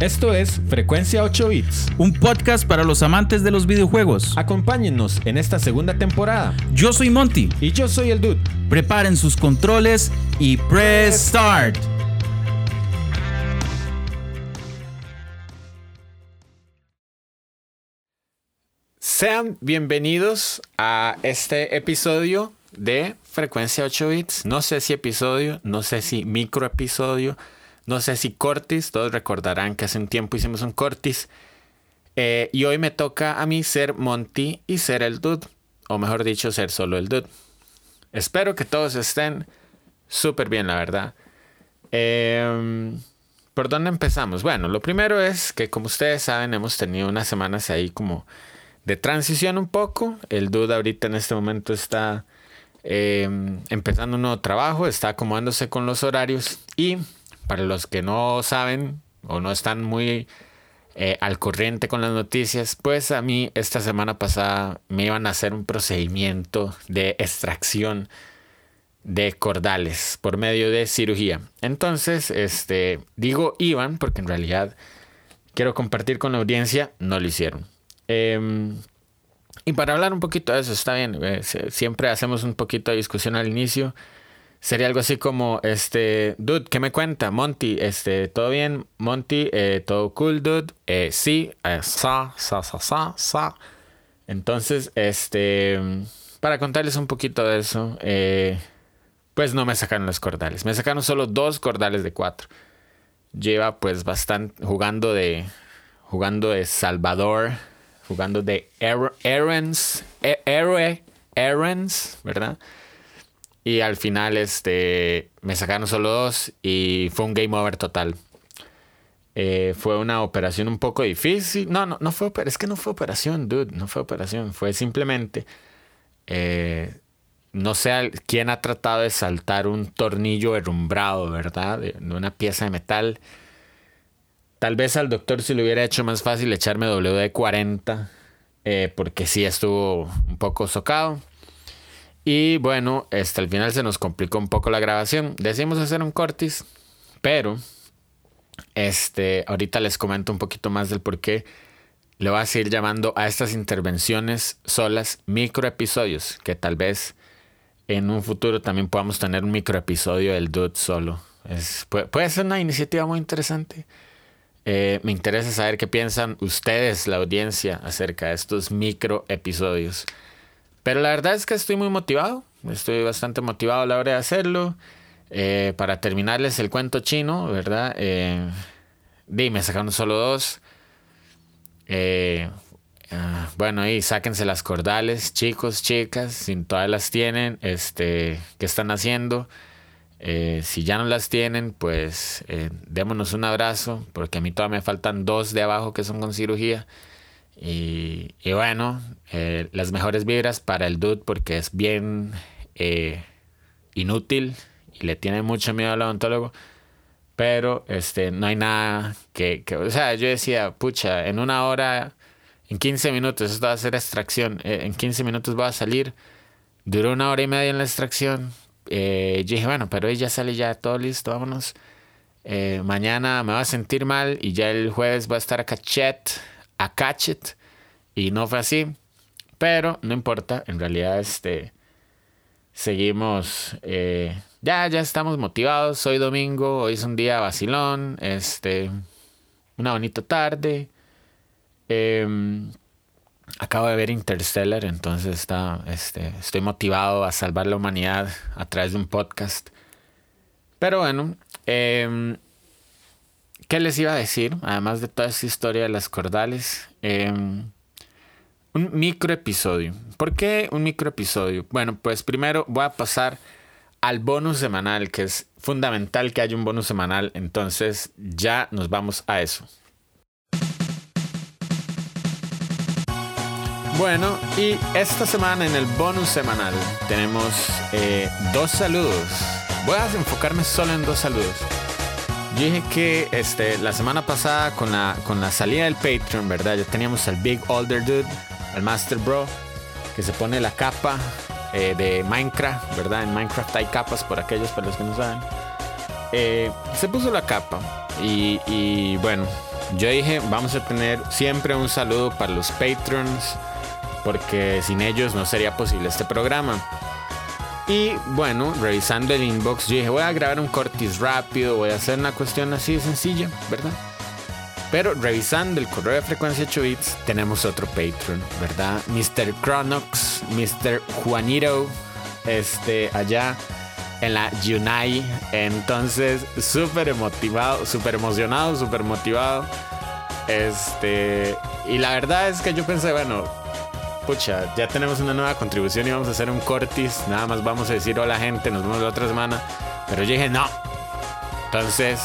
Esto es Frecuencia 8 Bits, un podcast para los amantes de los videojuegos. Acompáñennos en esta segunda temporada. Yo soy Monty. Y yo soy el Dude. Preparen sus controles y press start. Sean bienvenidos a este episodio de Frecuencia 8 Bits. No sé si episodio, no sé si micro episodio no sé si cortis, todos recordarán que hace un tiempo hicimos un cortis. Eh, y hoy me toca a mí ser Monty y ser el dude. O mejor dicho, ser solo el dude. Espero que todos estén súper bien, la verdad. Em, ¿Por dónde empezamos? Bueno, lo primero es que como ustedes saben, hemos tenido unas semanas ahí como de transición un poco. El dude ahorita en este momento está em, empezando un nuevo trabajo, está acomodándose con los horarios y para los que no saben o no están muy eh, al corriente con las noticias, pues a mí esta semana pasada me iban a hacer un procedimiento de extracción de cordales por medio de cirugía. Entonces, este, digo iban porque en realidad quiero compartir con la audiencia, no lo hicieron. Em, y para hablar un poquito de eso, está bien, eh, siempre hacemos un poquito de discusión al inicio. Sería algo así como, este, dude, ¿qué me cuenta? Monty, este, ¿todo bien? Monty, eh, ¿todo cool, dude? Eh, sí, eh, sa, sa, sa, sa, sa. Entonces, este, para contarles un poquito de eso, eh, pues no me sacaron los cordales. Me sacaron solo dos cordales de cuatro. Lleva pues bastante jugando de, jugando de Salvador, jugando de Errands, héroe, Errands, ¿verdad? Y al final este, me sacaron solo dos y fue un game over total. Eh, fue una operación un poco difícil. No, no, no fue Es que no fue operación, dude. No fue operación. Fue simplemente. Eh, no sé quién ha tratado de saltar un tornillo herrumbrado, ¿verdad? De, una pieza de metal. Tal vez al doctor se le hubiera hecho más fácil echarme WD-40. Eh, porque sí estuvo un poco socado. Y bueno, este, al final se nos complicó un poco la grabación. Decidimos hacer un cortis, pero este, ahorita les comento un poquito más del por qué le voy a seguir llamando a estas intervenciones solas microepisodios, que tal vez en un futuro también podamos tener un microepisodio del Dude solo. Es, puede, ser una iniciativa muy interesante. Eh, me interesa saber qué piensan ustedes, la audiencia, acerca de estos microepisodios. Pero la verdad es que estoy muy motivado. Estoy bastante motivado a la hora de hacerlo. Eh, para terminarles el cuento chino, ¿verdad? Eh, dime, sacaron solo dos. Eh, ah, bueno, ahí sáquense las cordales, chicos, chicas, si todas las tienen, este, ¿qué están haciendo? si ya no las tienen, pues démonos un abrazo, porque a mí todavía me faltan dos de abajo que son con cirugía. Y, bueno, eh, las mejores vibras para el dude porque es bien eh, inútil y le tiene mucho miedo al odontólogo. Pero este, no hay nada que, O sea, yo decía, pucha, en una hora, en 15 minutos, esto va a ser extracción. Eh, en 15 minutos va a salir. Duró una hora y media en la extracción. yo dije, bueno, pero ella sale ya todo listo, vámonos. mañana me va a sentir mal y ya el jueves va a estar a cachet a catch it. Y no fue así. Pero no importa, en realidad este, seguimos, eh, ya, ya estamos motivados. Hoy domingo, hoy es un día vacilón, este, una bonita tarde. Em, acabo de ver Interstellar, entonces está, este, estoy motivado a salvar la humanidad a través de un podcast. Pero bueno, eh, ¿Qué les iba a decir? Además de toda esta historia de las cordales. Em, un micro episodio. ¿Por qué un micro episodio? Bueno, pues primero voy a pasar al bonus semanal, que es fundamental que haya un bonus semanal. Entonces ya nos vamos a eso. Bueno, y esta semana en el bonus semanal tenemos eh, dos saludos. Voy a enfocarme solo en dos saludos. Dije que este, la semana pasada con la, con la salida del Patreon, ¿verdad? Ya teníamos al Big Older Dude, al Master Bro, que se pone la capa eh, de Minecraft, ¿verdad? En Minecraft hay capas por aquellos, para los que no saben. Eh, se puso la capa y, y, bueno, yo dije, vamos a tener siempre un saludo para los patrons, porque sin ellos no sería posible este programa. Y bueno, revisando el inbox, yo dije, voy a grabar un cortis rápido, voy a hacer una cuestión así de sencilla, ¿verdad? Pero revisando el correo de frecuencia 8 bits, tenemos otro Patreon, ¿verdad? Mr. Chronox, Mr. Juanito, este, allá en la Yunai. Entonces, súper motivado, súper emocionado, súper motivado. Este, y la verdad es que yo pensé, bueno, pucha, ya tenemos una nueva contribución y vamos a hacer un cortis. Nada más vamos a decir hola gente, nos vemos la otra semana. Pero yo dije, no. Entonces,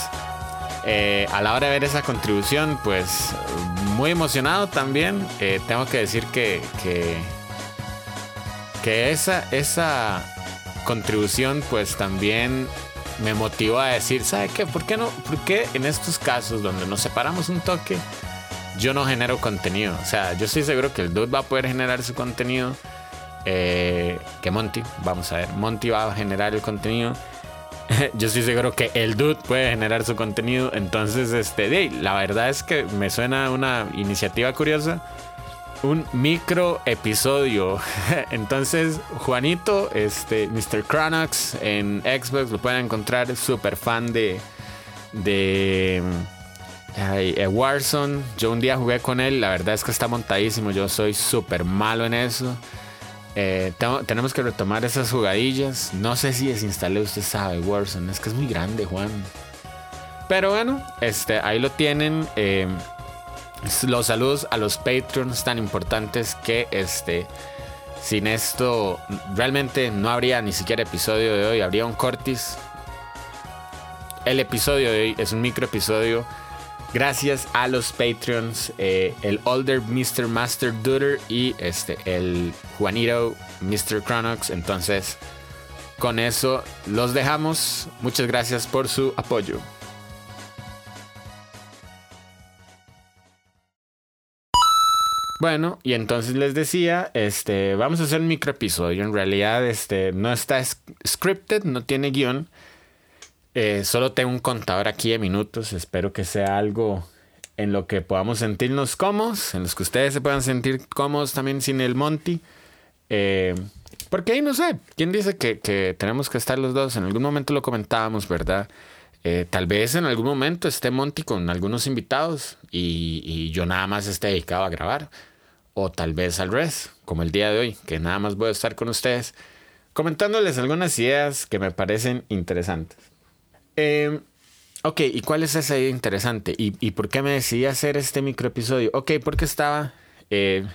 eh, a la hora de ver esa contribución, pues muy emocionado también. Eh, tengo que decir que, que, que esa, esa contribución pues también me motivó a decir, ¿sabe qué? ¿Por qué no? ¿Por qué en estos casos donde nos separamos un toque, yo no genero contenido? O sea, yo estoy seguro que el dude va a poder generar su contenido. Eh, que Monty, vamos a ver, Monty va a generar el contenido. yo estoy seguro que el dude puede generar su contenido. Entonces, este, la verdad es que me suena una iniciativa curiosa. Un micro episodio. Entonces, Juanito, este, Mr. Cronox en Xbox lo pueden encontrar. Súper fan de. de. Eh, Warzone. Yo un día jugué con él. La verdad es que está montadísimo. Yo soy súper malo en eso. Eh, tenemos que retomar esas jugadillas. No sé si desinstalé, usted sabe, Warzone. Es que es muy grande, Juan. Pero bueno, este, ahí lo tienen. Eh, los saludos a los Patreons tan importantes que este. Sin esto, realmente no habría ni siquiera episodio de hoy. Habría un cortis. El episodio de hoy es un micro episodio Gracias a los Patreons, eh, el Older Mr. Master Duder y este, el Juanito Mr. Chronox. Entonces, con eso los dejamos. Muchas gracias por su apoyo. Bueno, y entonces les decía, este, vamos a hacer un micro episodio. En realidad, este, no está scripted, no tiene guion. Eh, solo tengo un contador aquí de minutos. Espero que sea algo en lo que podamos sentirnos cómodos, en los que ustedes se puedan sentir cómodos también sin el Monty. Eh, porque ahí no sé, ¿quién dice que, tenemos que estar los dos? En algún momento lo comentábamos, ¿verdad? Eh, tal vez en algún momento esté Monty con algunos invitados y, yo nada más esté dedicado a grabar. O tal vez al revés, como el día de hoy, que nada más voy a estar con ustedes comentándoles algunas ideas que me parecen interesantes. Eh, ok, ¿y cuál es esa idea interesante? ¿Y, por qué me decidí hacer este micro episodio? Ok, porque estaba eh,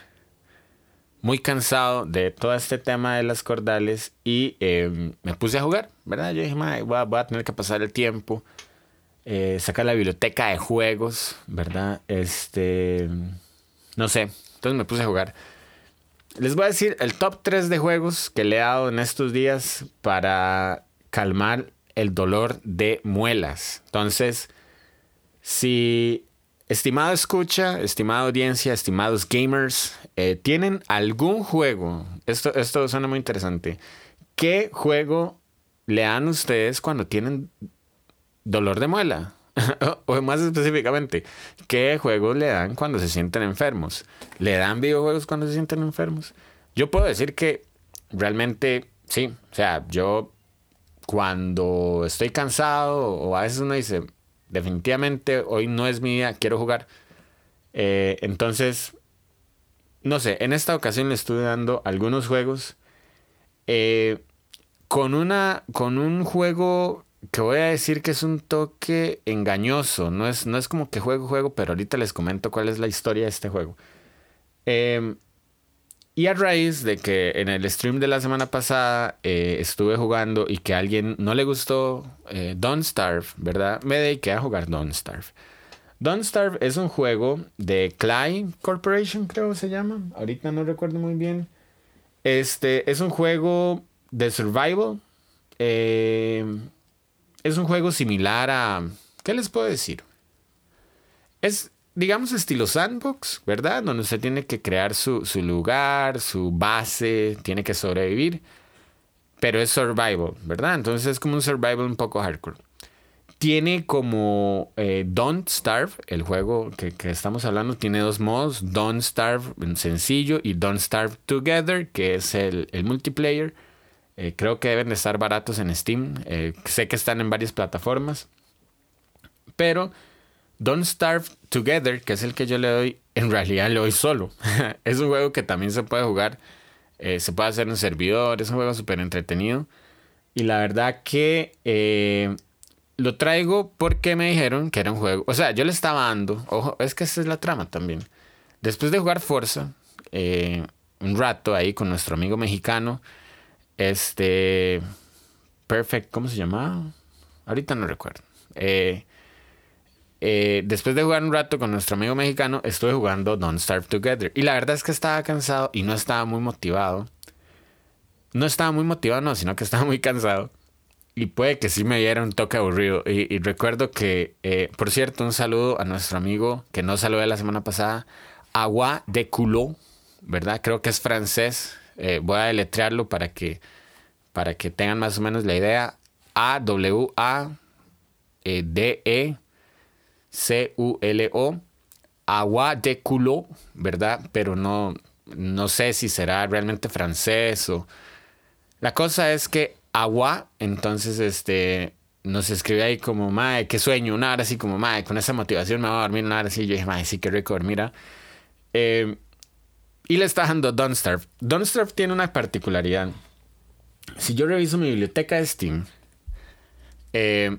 muy cansado de todo este tema de las cordales y eh, me puse a jugar, ¿verdad? Yo dije, voy, a, voy, a, tener que pasar el tiempo, eh, sacar la biblioteca de juegos, ¿verdad? Este, no sé, entonces me puse a jugar. Les voy a decir el top 3 de juegos que le he dado en estos días para calmar el dolor de muelas. Entonces, si, estimado escucha, estimada audiencia, estimados gamers, eh, tienen algún juego, esto, esto suena muy interesante, ¿qué juego le dan ustedes cuando tienen dolor de muela? o más específicamente, ¿qué juegos le dan cuando se sienten enfermos? ¿Le dan videojuegos cuando se sienten enfermos? Yo puedo decir que realmente sí, o sea, yo cuando estoy cansado o a veces uno dice, definitivamente hoy no es mi día, quiero jugar. Eh, entonces, no sé, en esta ocasión le estuve dando algunos juegos. Eh, con, una, con un juego que voy a decir que es un toque engañoso. No es, no es como que juego, juego, pero ahorita les comento cuál es la historia de este juego. Eh, y a raíz de que en el stream de la semana pasada eh, estuve jugando y que a alguien no le gustó eh, Don't Starve, ¿verdad? Me dediqué a jugar Don't Starve. Don't Starve es un juego de Clay Corporation, creo se llama. Ahorita no recuerdo muy bien. Este es un juego de survival. Eh, es un juego similar a. ¿Qué les puedo decir? Es, digamos, estilo sandbox, ¿verdad? Donde usted tiene que crear su, lugar, su base, tiene que sobrevivir. Pero es survival, ¿verdad? Entonces es como un survival un poco hardcore. tiene como eh, Don't Starve, el juego que, que, estamos hablando, tiene dos modos, Don't Starve en sencillo y Don't Starve Together, que es el, el multiplayer. Eh, creo que deben de estar baratos en Steam. Eh, sé que están en varias plataformas. Pero Don't Starve Together, que es el que yo le doy, en realidad le doy solo. es un juego que también se puede jugar. se puede hacer en servidor. Es un juego súper entretenido. Y la verdad que lo traigo porque me dijeron que era un juego. O sea, yo le estaba dando. Ojo, es que esa es la trama también. Después de jugar Forza, eh, un rato ahí con nuestro amigo mexicano, este. Perfect, ¿cómo se llamaba? Ahorita no recuerdo. Eh, eh, después de jugar un rato con nuestro amigo mexicano, estuve jugando Don't Starve Together. Y la verdad es que estaba cansado y no estaba muy motivado. No estaba muy motivado, no, sino que estaba muy cansado y puede que sí me diera un toque aburrido. Y, recuerdo que, eh, por cierto, un saludo a nuestro amigo que no saludé la semana pasada, Agua de Culot, ¿verdad? Creo que es francés. Eh, voy a deletrearlo para que, para que tengan más o menos la idea. A-W-A-D-E-C-U-L-O. Agua de Culot, ¿verdad? Pero no, no sé si será realmente francés o... La cosa es que agua. Entonces, este, nos escribe ahí como, mae, qué sueño, una hora así como, mae, con esa motivación me voy a dormir una hora así. Yo dije, mae, sí, qué rico mira. Eh, y le está dando. Don't Starve tiene una particularidad. Si yo reviso mi biblioteca de Steam, eh,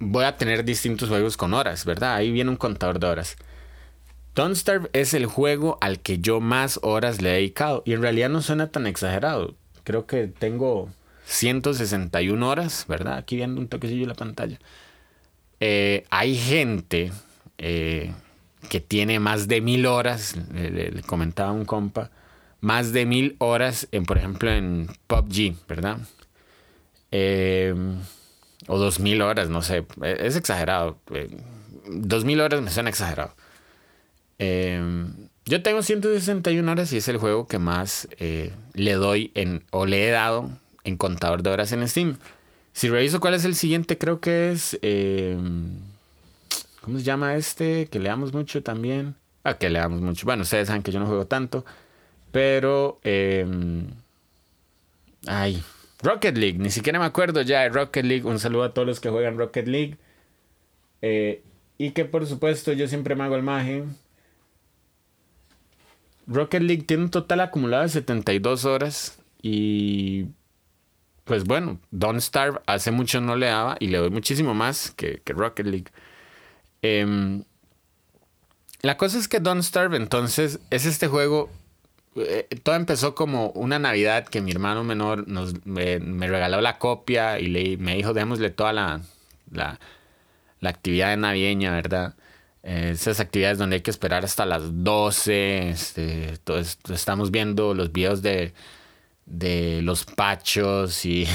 voy a tener distintos juegos con horas, ¿verdad? Ahí viene un contador de horas. Don't es el juego al que yo más horas le he dedicado. Y en realidad no suena tan exagerado. Creo que tengo 161 horas, ¿verdad? Aquí viendo un toquecillo en la pantalla. Eh, hay gente eh, que tiene más de mil horas, le, comentaba un compa, más de mil horas, en, por ejemplo, en PUBG, ¿verdad? Eh, o dos mil horas, no sé, es exagerado. dos mil horas me suena exagerado. yo tengo 161 horas y es el juego que más le doy en, o le he dado en contador de horas en Steam. Si reviso cuál es el siguiente, creo que es. Em, ¿Cómo se llama este? Que leamos mucho también. Ah, que leamos mucho. Bueno, ustedes saben que yo no juego tanto. Pero. Em, ay. Rocket League. Ni siquiera me acuerdo ya de Rocket League. Un saludo a todos los que juegan Rocket League. Eh, y que por supuesto yo siempre me hago el maje. Rocket League tiene un total acumulado de 72 horas. Y pues bueno, Don't Starve hace mucho no le daba y le doy muchísimo más que, Rocket League. Em, la cosa es que Don't Starve entonces es este juego. Eh, todo empezó como una Navidad que mi hermano menor nos, me, regaló la copia y le, me dijo, démosle toda la, la, actividad navideña, ¿verdad? Eh, esas actividades donde hay que esperar hasta las 12. Este, estamos viendo los videos de de los pachos y,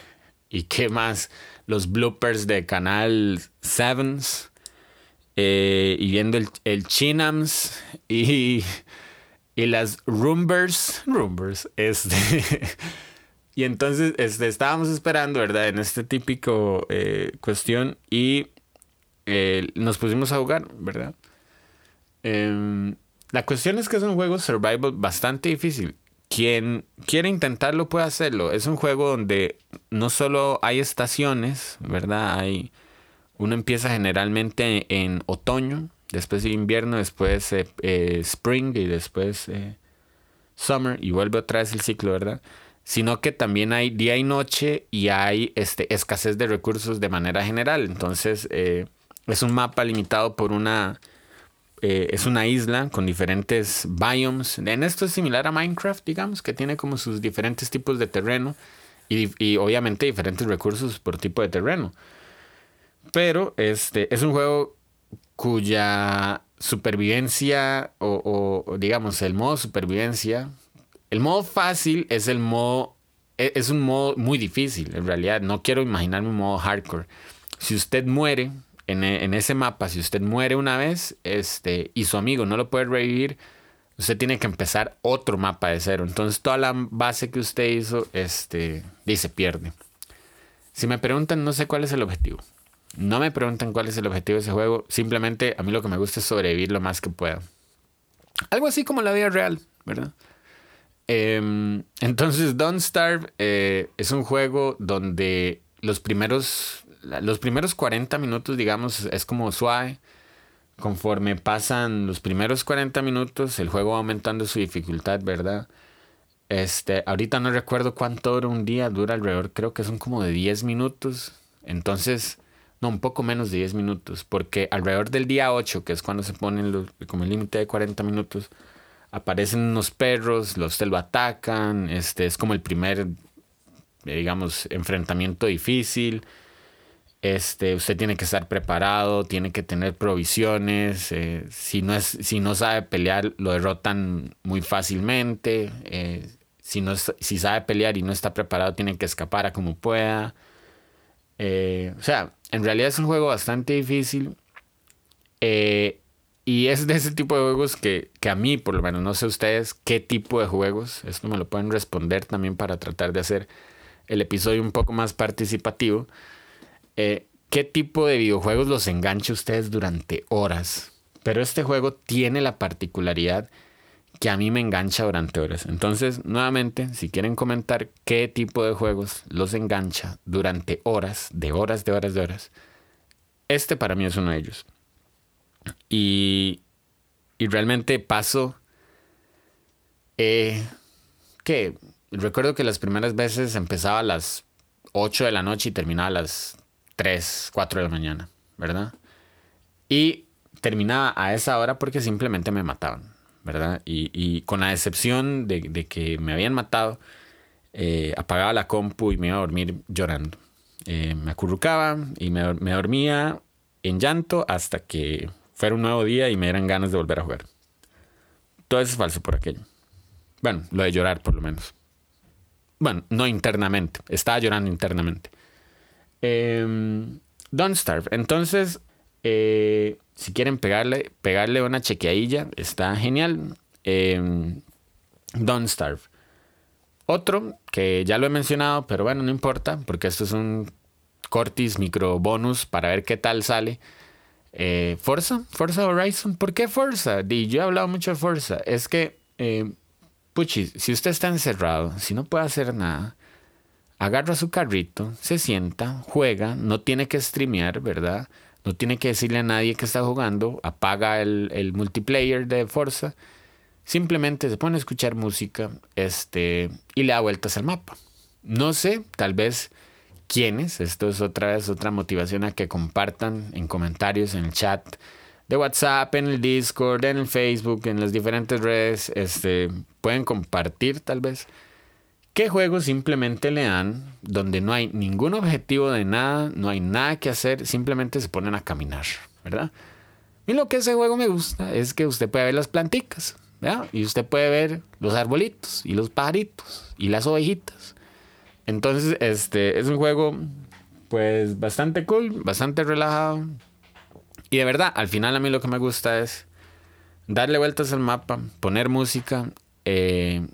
y qué más, los bloopers de Canal Sevens eh, y viendo el, el Chinams y, y las Rumbers, Rumbers, este, y entonces este, estábamos esperando, ¿verdad? En este típico eh, cuestión y eh, nos pusimos a jugar, ¿verdad? Em, la cuestión es que es un juego survival bastante difícil quien quiere intentarlo puede hacerlo. Es un juego donde no solo hay estaciones, ¿verdad? Hay, uno empieza generalmente en otoño, después invierno, después eh, eh, spring y después eh, summer y vuelve otra vez el ciclo, ¿verdad? Sino que también hay día y noche y hay este, escasez de recursos de manera general. Entonces es un mapa limitado por una es una isla con diferentes biomes. En esto es similar a Minecraft, digamos, que tiene como sus diferentes tipos de terreno y, obviamente diferentes recursos por tipo de terreno. Pero este es un juego cuya supervivencia o, digamos el modo supervivencia, el modo fácil es el modo, e, es un modo muy difícil en realidad. No quiero imaginarme un modo hardcore. Si usted muere, en, ese mapa, si usted muere una vez este, y su amigo no lo puede revivir, usted tiene que empezar otro mapa de cero. Entonces toda la base que usted hizo, este, se pierde. Si me preguntan, no sé cuál es el objetivo. No me preguntan cuál es el objetivo de ese juego. Simplemente a mí lo que me gusta es sobrevivir lo más que pueda. Algo así como la vida real, ¿verdad? Em, entonces, Don't Starve eh, es un juego donde los primeros, los primeros 40 minutos, digamos, es como suave. Conforme pasan los primeros 40 minutos, el juego va aumentando su dificultad, ¿verdad? Este, ahorita no recuerdo cuánto dura un día, dura alrededor, creo que son como de 10 minutos. Entonces, no, un poco menos de 10 minutos, porque alrededor del día 8, que es cuando se ponen como el límite de 40 minutos, aparecen unos perros, los te lo atacan, este es como el primer, digamos, enfrentamiento difícil. Este, usted tiene que estar preparado, tiene que tener provisiones. Eh, si, no es, si no sabe pelear, lo derrotan muy fácilmente. Eh, si, no, si sabe pelear y no está preparado, tiene que escapar a como pueda. Eh, o sea, en realidad es un juego bastante difícil. y es de ese tipo de juegos que, que, a mí, por lo menos, no sé ustedes qué tipo de juegos. Esto me lo pueden responder también para tratar de hacer el episodio un poco más participativo. Eh, qué tipo de videojuegos los engancha ustedes durante horas. Pero este juego tiene la particularidad que a mí me engancha durante horas. Entonces, nuevamente, si quieren comentar qué tipo de juegos los engancha durante horas, de horas, de horas, de horas, este para mí es uno de ellos. Y, y realmente paso eh, que recuerdo que las primeras veces empezaba a las 8 de la noche y terminaba a las 3, 4 de la mañana, ¿verdad? Y terminaba a esa hora porque simplemente me mataban, ¿verdad? Y, con la excepción de, que me habían matado, eh, apagaba la compu y me iba a dormir llorando. Eh, me acurrucaba y me, dormía en llanto hasta que fuera un nuevo día y me dieran ganas de volver a jugar. Todo eso es falso por aquello. Bueno, lo de llorar por lo menos. Bueno, no internamente, estaba llorando internamente. Em, Don't Starve. Entonces, eh, si quieren pegarle, pegarle una chequeadilla, está genial. Eh, Don't Starve. Otro que ya lo he mencionado, pero bueno, no importa, porque esto es un cortis micro bonus para ver qué tal sale. Eh, Forza, Forza Horizon. ¿Por qué Forza? Yo he hablado mucho de Forza. Es que, eh, puchi, si usted está encerrado, si no puede hacer nada, agarra su carrito, se sienta, juega, no tiene que streamear, ¿verdad? No tiene que decirle a nadie que está jugando, apaga el, multiplayer de Forza, simplemente se pone a escuchar música este, y le da vueltas al mapa. No sé, tal vez quiénes, esto es otra vez otra motivación a que compartan en comentarios, en el chat de WhatsApp, en el Discord, en el Facebook, en las diferentes redes, este, pueden compartir tal vez ¿Qué juegos simplemente le dan donde no hay ningún objetivo de nada, no hay nada que hacer, simplemente se ponen a caminar, ¿verdad? Y lo que ese juego me gusta es que usted puede ver las planticas, ¿verdad? Y usted puede ver los arbolitos y los pajaritos y las ovejitas. Entonces, este es un juego pues bastante cool, bastante relajado. Y de verdad, al final a mí lo que me gusta es darle vueltas al mapa, poner música, eh,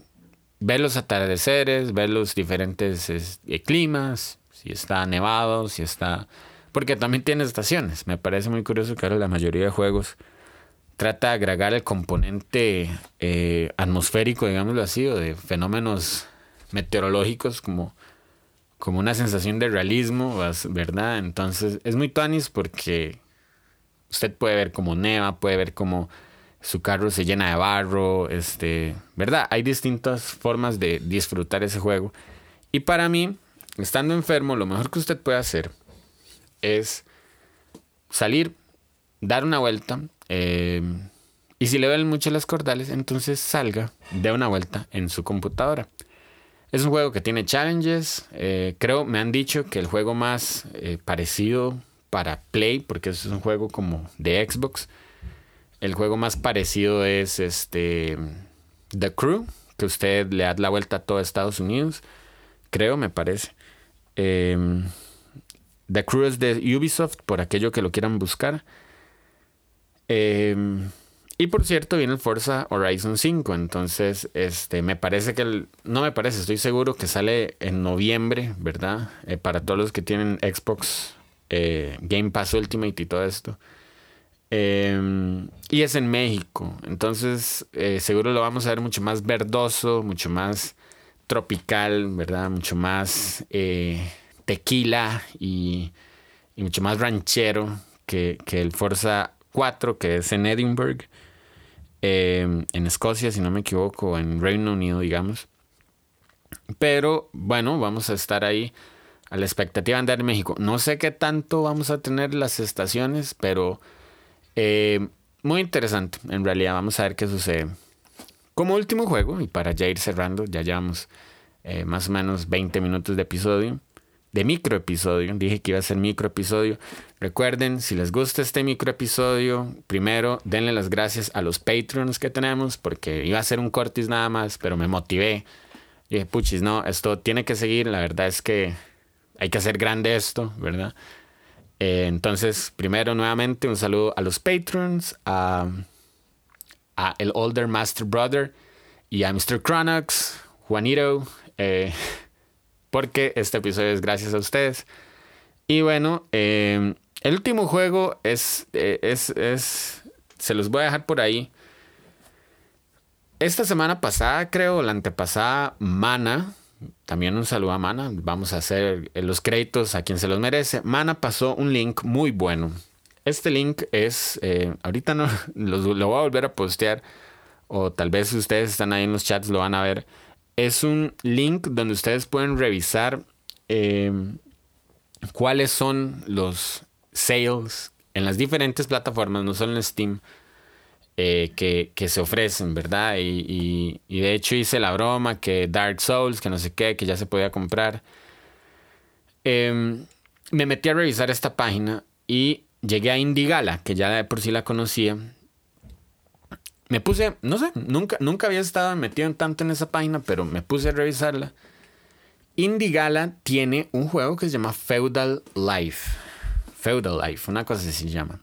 ver los atardeceres, ver los diferentes eh, climas, si está nevado, si está... Porque también tiene estaciones. Me parece muy curioso que ahora la mayoría de juegos trata de agregar el componente eh, atmosférico, digámoslo así, o de fenómenos meteorológicos como, como una sensación de realismo, ¿verdad? Entonces es muy tanis porque usted puede ver como neva, puede ver como su carro se llena de barro, este, ¿verdad? Hay distintas formas de disfrutar ese juego. Y para mí, estando enfermo, lo mejor que usted puede hacer es salir, dar una vuelta, eh, y si le duelen mucho las cordales, entonces salga, dé una vuelta en su computadora. Es un juego que tiene challenges. Eh, creo, me han dicho que el juego más eh, parecido para Play, porque es un juego como de Xbox, el juego más parecido es este The Crew, que usted le da la vuelta a todo Estados Unidos, creo, me parece. Em, The Crew es de Ubisoft, por aquello que lo quieran buscar. Em, y por cierto, viene el Forza Horizon 5. Entonces, este, me parece que el, no me parece, estoy seguro que sale en noviembre, ¿verdad? Eh, para todos los que tienen Xbox eh, Game Pass Ultimate y todo esto. Em, y es en México, entonces eh, seguro lo vamos a ver mucho más verdoso, mucho más tropical, ¿verdad? Mucho más eh, tequila y, mucho más ranchero que, que, el Forza 4, que es en Edinburgh, em, en Escocia, si no me equivoco, en Reino Unido, digamos. Pero bueno, vamos a estar ahí a la expectativa de andar en México. No sé qué tanto vamos a tener las estaciones, pero eh, muy interesante, en realidad. Vamos a ver qué sucede. Como último juego, y para ya ir cerrando, ya llevamos eh, más o menos 20 minutos de episodio, de micro episodio. Dije que iba a ser micro episodio. Recuerden, si les gusta este micro episodio, primero denle las gracias a los Patreons que tenemos, porque iba a ser un cortis nada más, pero me motivé. Y dije, puchis, no, esto tiene que seguir. La verdad es que hay que hacer grande esto, ¿verdad? Eh, entonces, primero, nuevamente, un saludo a los patrons, a, a, el Older Master Brother y a Mr. Cronox, Juanito, eh, porque este episodio es gracias a ustedes. Y bueno, eh, el último juego es, es, es, se los voy a dejar por ahí. Esta semana pasada, creo, la antepasada, Mana, también un saludo a Mana. Vamos a hacer los créditos a quien se los merece. Mana pasó un link muy bueno. Este link es, eh, ahorita no lo, voy a volver a postear, o tal vez ustedes están ahí en los chats lo van a ver. Es un link donde ustedes pueden revisar em, cuáles son los sales en las diferentes plataformas, no solo en Steam, eh, que, se ofrecen, ¿verdad? Y, de hecho hice la broma que Dark Souls, que no sé qué, que ya se podía comprar. Em, me metí a revisar esta página y llegué a Indigala, que ya de por sí la conocía. Me puse, no sé, nunca, nunca había estado metido en tanto en esa página, pero me puse a revisarla. Indigala tiene un juego que se llama Feudal Life. Feudal Life, una cosa así se llama.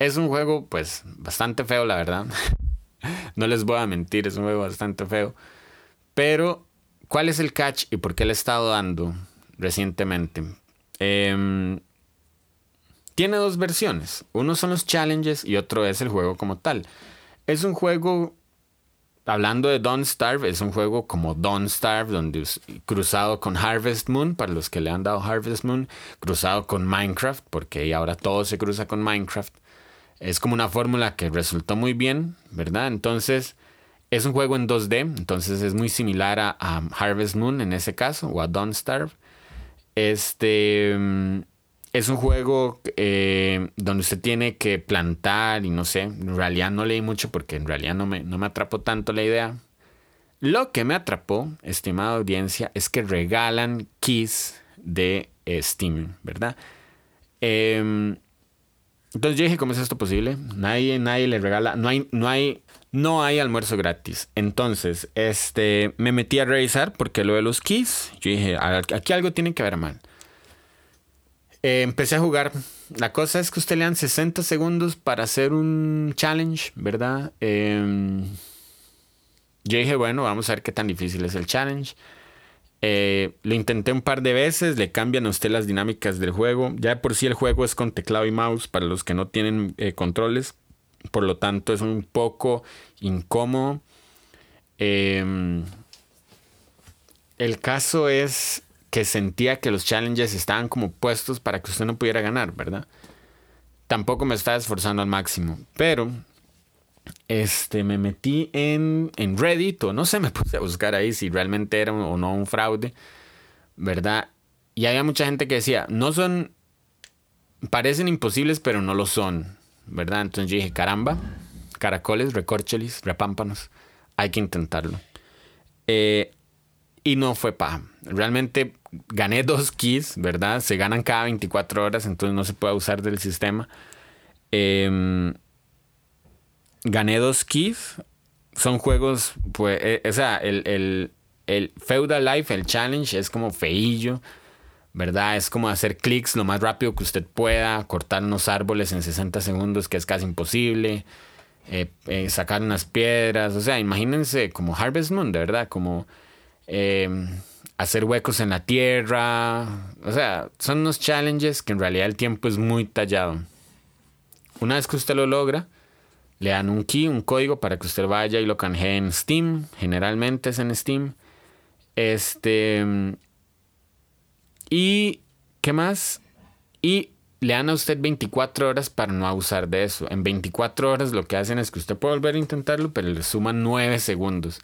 Es un juego, pues, bastante feo, la verdad. no les voy a mentir, es un juego bastante feo. Pero, ¿cuál es el catch y por qué le he estado dando recientemente? Em, tiene dos versiones. Uno son los challenges y otro es el juego como tal. Es un juego, hablando de Don't Starve, es un juego como Don't Starve, donde cruzado con Harvest Moon, para los que le han dado Harvest Moon, cruzado con Minecraft, porque ahora todo se cruza con Minecraft es como una fórmula que resultó muy bien, ¿verdad? Entonces, es un juego en 2D, entonces es muy similar a, Harvest Moon en ese caso, o a Don't Starve. Este mm, es un juego eh, donde usted tiene que plantar y no sé, en realidad no leí mucho porque en realidad no me, no me atrapó tanto la idea. Lo que me atrapó, estimada audiencia, es que regalan keys de Steam, ¿verdad? Eh, entonces yo dije, ¿cómo es esto posible? Nadie, nadie le regala, no hay, no hay, no hay almuerzo gratis. Entonces, este, me metí a revisar porque lo de los keys, yo dije, aquí algo tiene que ver mal. Eh, empecé a jugar. La cosa es que usted le dan 60 segundos para hacer un challenge, ¿verdad? Em, yo dije, bueno, vamos a ver qué tan difícil es el challenge. Eh, lo intenté un par de veces, le cambian a usted las dinámicas del juego. Ya por sí el juego es con teclado y mouse para los que no tienen eh, controles. Por lo tanto es un poco incómodo. Em, el caso es que sentía que los challenges estaban como puestos para que usted no pudiera ganar, ¿verdad? Tampoco me estaba esforzando al máximo. Pero este, me metí en, en Reddit o no sé, me puse a buscar ahí si realmente era o no un fraude, ¿verdad? Y había mucha gente que decía, no son, parecen imposibles, pero no lo son, ¿verdad? Entonces yo dije, caramba, caracoles, recorcholis, repámpanos, hay que intentarlo. Eh, y no fue paja. Realmente gané dos keys, ¿verdad? Se ganan cada 24 horas, entonces no se puede usar del sistema. Eh, gané dos keys. Son juegos, pues, eh, o sea, el, el, el, Feudal Life, el challenge, es como feillo, ¿verdad? Es como hacer clics lo más rápido que usted pueda, cortar unos árboles en 60 segundos, que es casi imposible, eh, eh, sacar unas piedras, o sea, imagínense como Harvest Moon, verdad, como hacer huecos en la tierra. O sea, son unos challenges que en realidad el tiempo es muy tallado. Una vez que usted lo logra, le dan un key, un código para que usted vaya y lo canjee en Steam. Generalmente es en Steam. Este. Y. ¿Qué más? Y le dan a usted 24 horas para no abusar de eso. En 24 horas lo que hacen es que usted puede volver a intentarlo, pero le suman 9 segundos.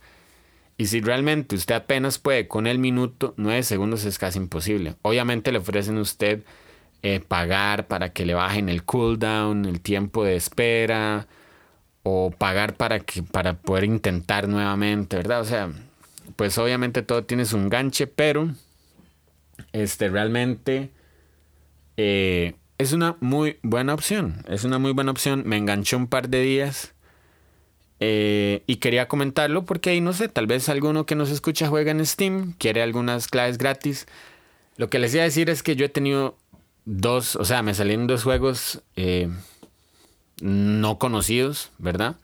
Y si realmente usted apenas puede con el minuto, 9 segundos es casi imposible. Obviamente le ofrecen a usted eh, pagar para que le bajen el cooldown, el tiempo de espera, o pagar para, que, para poder intentar nuevamente, ¿verdad? O sea, pues obviamente todo tiene su enganche, pero este realmente eh, es una muy buena opción. Es una muy buena opción. Me enganchó un par de días. Eh, y quería comentarlo porque ahí no sé, tal vez alguno que nos escucha juega en Steam, quiere algunas claves gratis. Lo que les iba a decir es que yo he tenido dos, o sea, me salieron dos juegos eh, no conocidos, ¿verdad?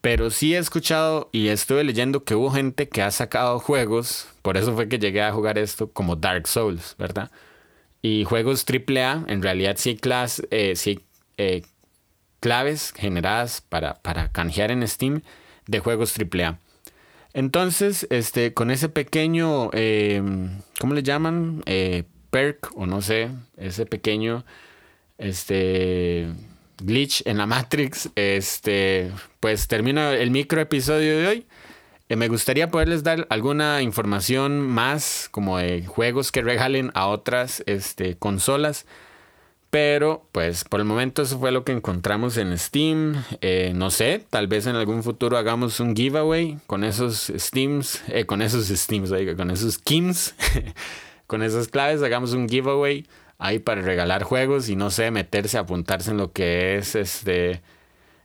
Pero sí he escuchado y estuve leyendo que hubo gente que ha sacado juegos, por eso fue que llegué a jugar esto, como Dark Souls, ¿verdad? Y juegos AAA, en realidad sí, eh, sí eh, claves generadas para, para canjear en Steam de juegos AAA. Entonces, este, con ese pequeño, eh, ¿cómo le llaman? perk o no sé, ese pequeño, este, glitch en la Matrix, este, pues termino el micro episodio de hoy. Eh, me gustaría poderles dar alguna información más como de juegos que regalen a otras este, consolas. Pero pues por el momento eso fue lo que encontramos en Steam. Eh, no sé, tal vez en algún futuro hagamos un giveaway con esos Steams, eh, con esos Steams, con esos Kims, con esas claves, hagamos un giveaway ahí para regalar juegos y no sé, meterse, apuntarse en lo que es este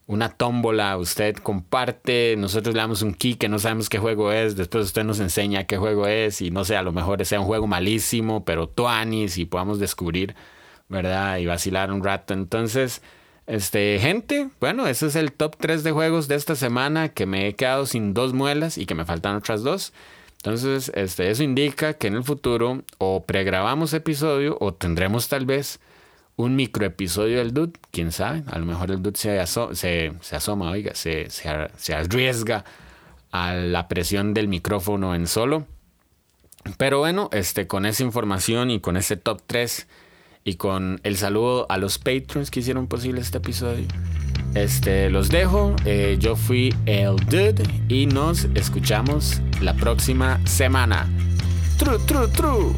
una tómbola, usted comparte, nosotros le damos un key que no sabemos qué juego es, después usted nos enseña qué juego es y no sé, a lo mejor sea un juego malísimo, pero tuanis y podamos descubrir, ¿verdad? Y vacilar un rato. Entonces, este, gente, bueno, ese es el top 3 de juegos de esta semana que me he quedado sin dos muelas y que me faltan otras dos. Entonces, este, eso indica que en el futuro o pregrabamos episodio o tendremos tal vez un micro episodio del Dude, quién sabe, a lo mejor el Dude se, se, asoma, oiga, se, se, arriesga a la presión del micrófono en solo. Pero bueno, este, con esa información y con ese top 3 y con el saludo a los patrons que hicieron posible este episodio, este, los dejo. Eh, yo fui el Dude y nos escuchamos la próxima semana. True, true, true.